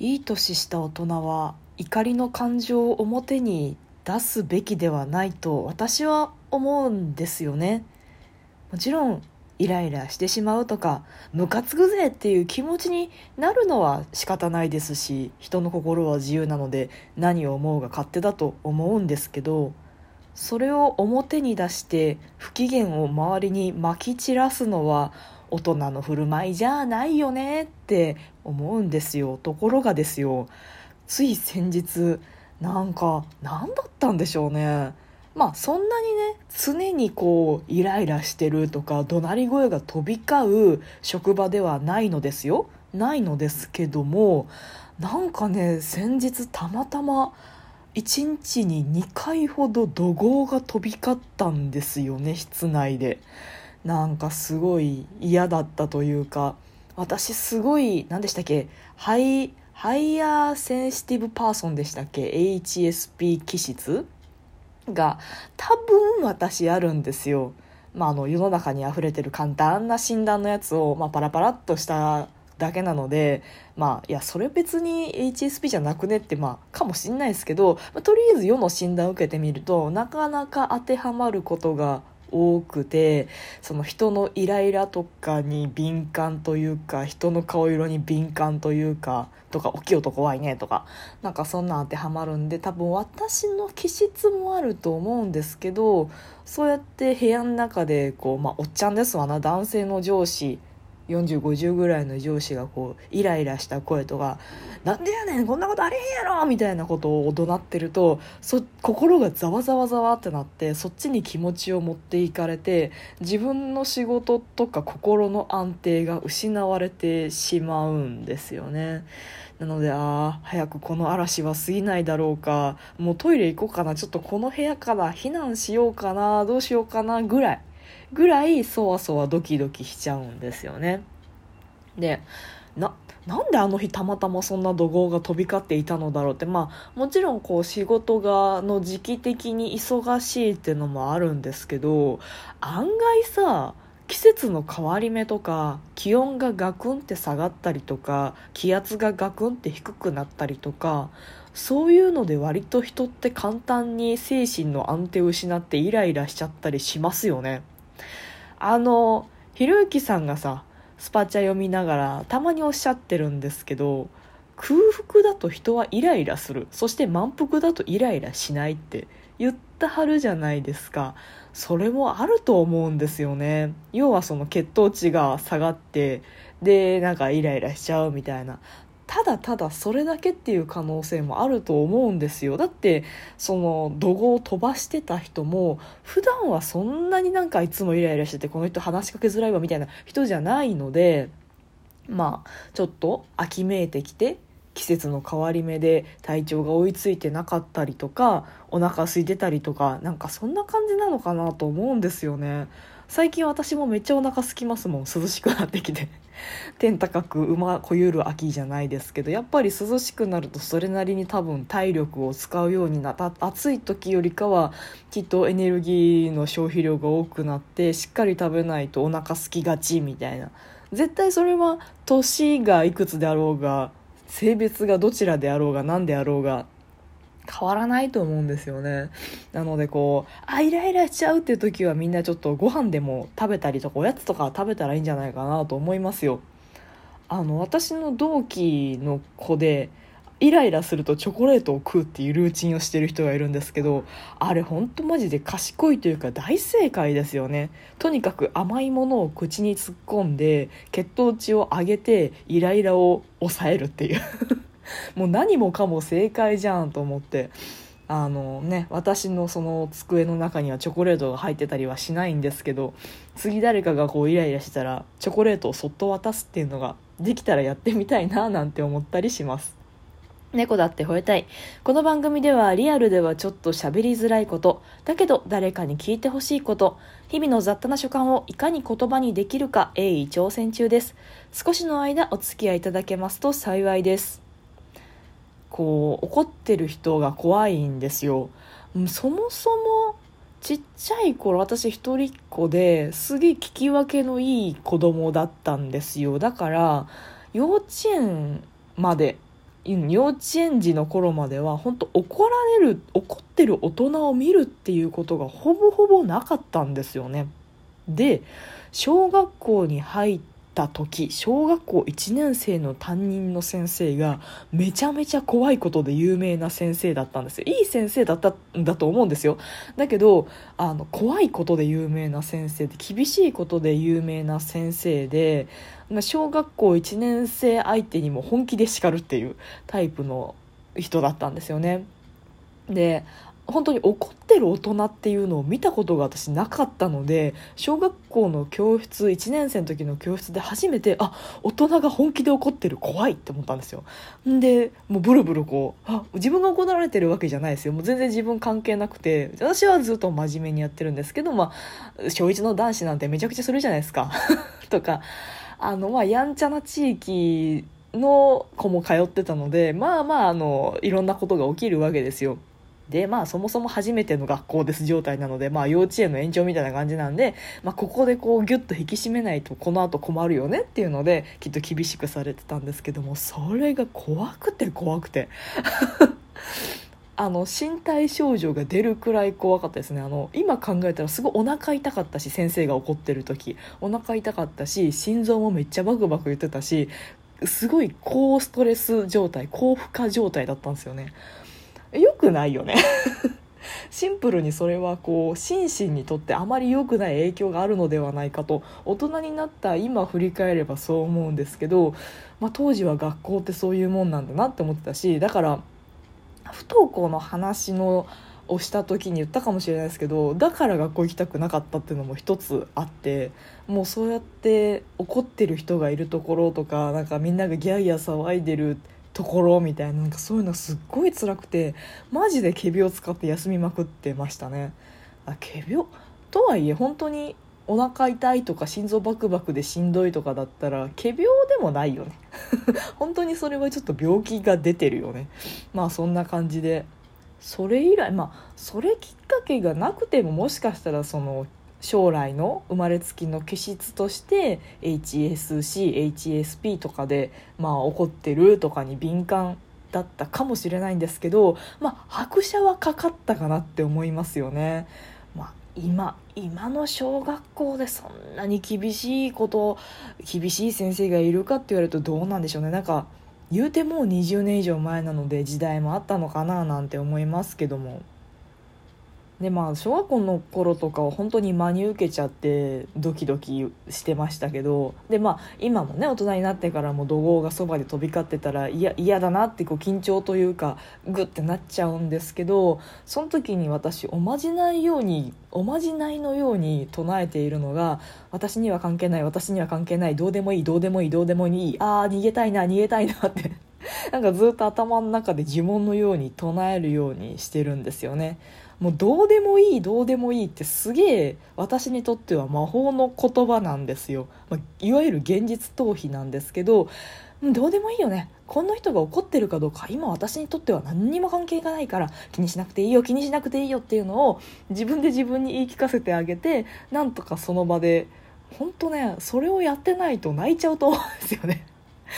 いい年した大人は怒りの感情を表に出すべきではないと私は思うんですよね。もちろんイライラしてしまうとかムカつくぜっていう気持ちになるのは仕方ないですし人の心は自由なので何を思うが勝手だと思うんですけどそれを表に出して不機嫌を周りにまき散らすのは大人の振る舞いじゃないよねって思うんですよ。ところがですよ。つい先日なんか何だったんでしょうね。まあそんなにね常にこうイライラしてるとか怒鳴り声が飛び交う職場ではないのですよ。ないのですけどもなんかね先日たまたま1日に2回ほど怒号が飛び交ったんですよね室内で。なんかすごい嫌だったというか私すごい何でしたっけハイ highly sensitive person でしたっけ HSP 気質が多分私あるんですよ。まあ、あの世の中に溢れてる簡単な診断のやつを、まあ、パラパラっとしただけなのでまあいやそれ別に HSP じゃなくねってまあかもしんないですけど、まあ、とりあえず世の診断を受けてみるとなかなか当てはまることが多くてその人のイライラとかに敏感というか人の顔色に敏感というかとか大きい音怖いねとかなんかそんなん当てはまるんで多分私の気質もあると思うんですけどそうやって部屋の中でこう、まあ、おっちゃんですわな男性の上司4050ぐらいの上司がこうイライラした声とか「なんでやねんこんなことありへんやろ!」みたいなことを怒鳴ってるとそ心がざわざわざわってなってそっちに気持ちを持っていかれて自分の仕事とか心の安定が失われてしまうんですよね。なのでああ早くこの嵐は過ぎないだろうかもうトイレ行こうかなちょっとこの部屋から避難しようかなどうしようかなぐらい。ぐらいそわそわドキドキしちゃうんですよね。でななんであの日たまたまそんな怒号が飛び交っていたのだろうってまあもちろんこう仕事がの時期的に忙しいっていうのもあるんですけど案外さ季節の変わり目とか気温がガクンって下がったりとか気圧がガクンって低くなったりとかそういうので割と人って簡単に精神の安定を失ってイライラしちゃったりしますよね。あのひろゆきさんがさスパチャ読みながらたまにおっしゃってるんですけど空腹だと人はイライラする。そして満腹だとイライラしないって言ったはるじゃないですか。それもあると思うんですよね。要はその血糖値が下がってでなんかイライラしちゃうみたいな。ただただそれだけっていう可能性もあると思うんですよ。だってその怒号を飛ばしてた人も普段はそんなになんかいつもイライラしててこの人話しかけづらいわみたいな人じゃないのでまあちょっと秋めいてきて季節の変わり目で体調が追いついてなかったりとかお腹空いてたりとかなんかそんな感じなのかなと思うんですよね。最近私もめっちゃお腹空きますもん。涼しくなってきて。天高く馬こゆる秋じゃないですけど。やっぱり涼しくなるとそれなりに多分体力を使うようになった。暑い時よりかはきっとエネルギーの消費量が多くなってしっかり食べないとお腹空きがちみたいな。絶対それは年がいくつであろうが性別がどちらであろうが何であろうが変わらないと思うんですよね。なのでこうあイライラしちゃうっていう時はみんなちょっとご飯でも食べたりとかおやつとか食べたらいいんじゃないかなと思いますよ。あの私の同期の子でイライラするとチョコレートを食うっていうルーチンをしてる人がいるんですけどあれほんとマジで賢いというか大正解ですよね。とにかく甘いものを口に突っ込んで血糖値を上げてイライラを抑えるっていう。もう何もかも正解じゃんと思ってあのね私のその机の中にはチョコレートが入ってたりはしないんですけど次誰かがこうイライラしたらチョコレートをそっと渡すっていうのができたらやってみたいななんて思ったりします猫だって吠えたい。この番組ではリアルではちょっと喋りづらいこと、だけど誰かに聞いてほしいこと、日々の雑多な所感をいかに言葉にできるか鋭意挑戦中です。少しの間お付き合いいただけますと幸いです。こう怒ってる人が怖いんですよそもそもちっちゃい頃私一人っ子ですげえ聞き分けのいい子供だったんですよだから幼稚園まで幼稚園児の頃までは本当怒られる怒ってる大人を見るっていうことがほぼほぼなかったんですよね。で小学校に入った時小学校1年生の担任の先生がめちゃめちゃ怖いことで有名な先生だったんですよ。いい先生だったんだと思うんですよ。だけどあの怖いことで有名な先生で厳しいことで有名な先生で小学校1年生相手にも本気で叱るっていうタイプの人だったんですよね。で本当に怒ってる大人っていうのを見たことが私なかったので小学校の教室1年生の時の教室で初めてあ大人が本気で怒ってる怖いって思ったんですよ。でもうブルブルこうあ自分が怒られてるわけじゃないですよ。もう全然自分関係なくて私はずっと真面目にやってるんですけどまあ小1の男子なんてめちゃくちゃするじゃないですか。とかあのまあやんちゃな地域の子も通ってたのでまあまああのいろんなことが起きるわけですよ。でまあそもそも初めての学校です状態なので、まあ、幼稚園の延長みたいな感じなんで、まあ、ここでこうギュッと引き締めないとこのあと困るよねっていうのできっと厳しくされてたんですけどもそれが怖くて怖くて。あの身体症状が出るくらい怖かったですね。あの今考えたらすごいお腹痛かったし先生が怒ってる時。お腹痛かったし心臓もめっちゃバクバク言ってたしすごい高ストレス状態高負荷状態だったんですよね。良くないよね。シンプルにそれはこう心身にとってあまり良くない影響があるのではないかと大人になった今振り返ればそう思うんですけど、まあ、当時は学校ってそういうもんなんだなって思ってたしだから不登校の話のをした時に言ったかもしれないですけどだから学校行きたくなかったっていうのも一つあってもうそうやって怒ってる人がいるところとかなんかみんながギャーギャー騒いでるところみたいななんかそういうのすっごい辛くてマジで仮病使って休みまくってましたね。あ仮病？とはいえ本当にお腹痛いとか心臓バクバクでしんどいとかだったら仮病でもないよね。本当にそれはちょっと病気が出てるよね。まあそんな感じで。それ以来まあそれきっかけがなくてももしかしたらその将来の生まれつきの気質として HSCHSP とかで、まあ、起こってるとかに敏感だったかもしれないんですけど、まあ、拍車はかかったかなって思いますよね。まあ、今今の小学校でそんなに厳しいこと厳しい先生がいるかって言われるとどうなんでしょうねなんか言うてもう20年以上前なので時代もあったのかななんて思いますけどもでまあ小学校の頃とかは本当に真に受けちゃってドキドキしてましたけどでまあ今もね大人になってからも怒号がそばで飛び交ってたら嫌だなってこう緊張というかグッてなっちゃうんですけどその時に私おまじないようにおまじないのように唱えているのが私には関係ない私には関係ないどうでもいいどうでもいいどうでもいいああ逃げたいな逃げたいなってなんかずっと頭の中で呪文のように唱えるようにしてるんですよね。もうどうでもいいどうでもいいってすげえ私にとっては魔法の言葉なんですよ、まあ、いわゆる現実逃避なんですけどどうでもいいよね。この人が怒ってるかどうか今私にとっては何にも関係がないから気にしなくていいよ気にしなくていいよっていうのを自分で自分に言い聞かせてあげてなんとかその場で本当ねそれをやってないと泣いちゃうと思うんですよね。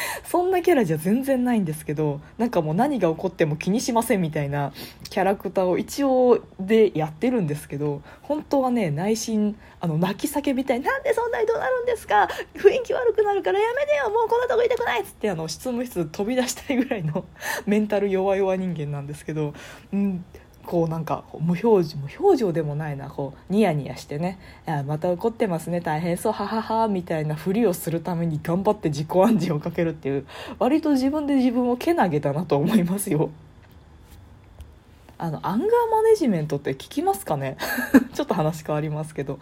そんなキャラじゃ全然ないんですけどなんかもう何が起こっても気にしませんみたいなキャラクターを一応でやってるんですけど本当はね内心あの泣き叫びたいなんでそんなにどうなるんですか？雰囲気悪くなるからやめてよもうこんなとこいたくないっつってあの執務室飛び出したいぐらいの メンタル弱々人間なんですけど、うん、こうなんか無表情無表情でもないなこうニヤニヤしてね「また怒ってますね大変そうははは」みたいなふりをするために頑張って自己暗示をかけるっていう割と自分で自分をけなげだなと思いますよ。あのアンガーマネジメントって聞きますかね？ちょっと話変わりますけど。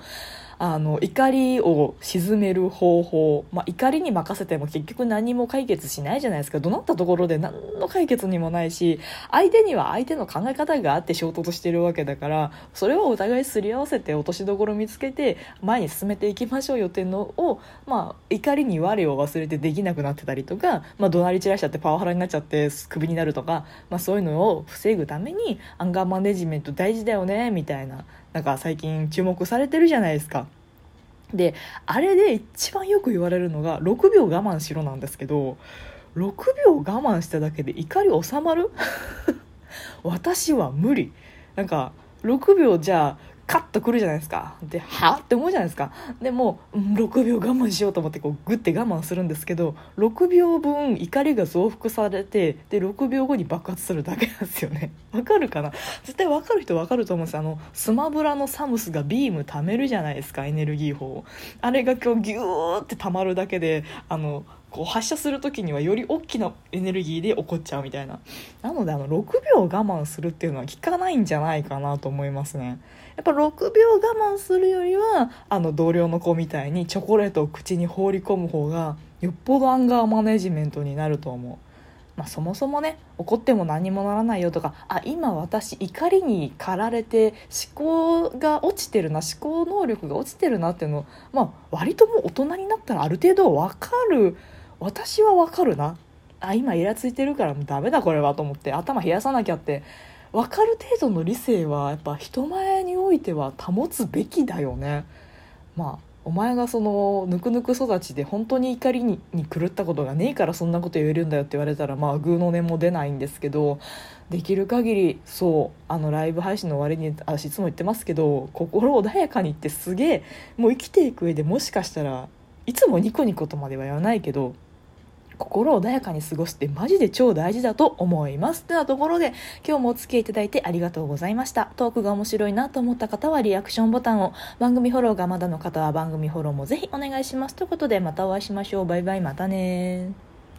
あの怒りを鎮める方法、まあ、怒りに任せても結局何も解決しないじゃないですか。怒鳴ったところで何の解決にもないし相手には相手の考え方があって衝突してるわけだからそれをお互いすり合わせて落としどころ見つけて前に進めていきましょうよっていうのを、まあ、怒りに我を忘れてできなくなってたりとか、まあ、怒鳴り散らしちゃってパワハラになっちゃってクビになるとか、まあ、そういうのを防ぐためにアンガーマネジメント大事だよねみたいな。なんか最近注目されてるじゃないですか。であれで一番よく言われるのが6秒我慢しろなんですけど6秒我慢しただけで怒り収まる？私は無理なんか6秒じゃあカッとくるじゃないですか。ではって思うじゃないですか。でも、6秒我慢しようと思ってこうグッて我慢するんですけど6秒分怒りが増幅されてで6秒後に爆発するだけなんですよね。わかるかな？絶対わかる人わかると思うんですあのスマブラのサムスがビーム貯めるじゃないですかエネルギー砲あれが今日ギューって溜まるだけであのこう発射する時にはより大きなエネルギーで起こっちゃうみたいな。なのであの6秒我慢するっていうのは効かないんじゃないかなと思いますね。やっぱ6秒我慢するよりはあの同僚の子みたいにチョコレートを口に放り込む方がよっぽどアンガーマネジメントになると思う。まあ、そもそもね怒っても何もならないよとかあ今私怒りに駆られて思考が落ちてるな思考能力が落ちてるなっていうのまあ割ともう大人になったらある程度分かる。私は分かるな。あ今イラついてるからもうダメだこれはと思って頭冷やさなきゃって分かる程度の理性はやっぱ人前においては保つべきだよね。まあお前がそのぬくぬく育ちで本当に怒りに狂ったことがねえからそんなこと言えるんだよって言われたらまあグーの音も出ないんですけどできる限りそうあのライブ配信の終わりに私いつも言ってますけど心穏やかにってすげえもう生きていく上でもしかしたらいつもニコニコとまでは言わないけど心穏やかに過ごすってマジで超大事だと思います。というところで今日もお付き合いいただいてありがとうございました。トークが面白いなと思った方はリアクションボタンを、番組フォローがまだの方は番組フォローもぜひお願いします。ということでまたお会いしましょう。バイバイまたね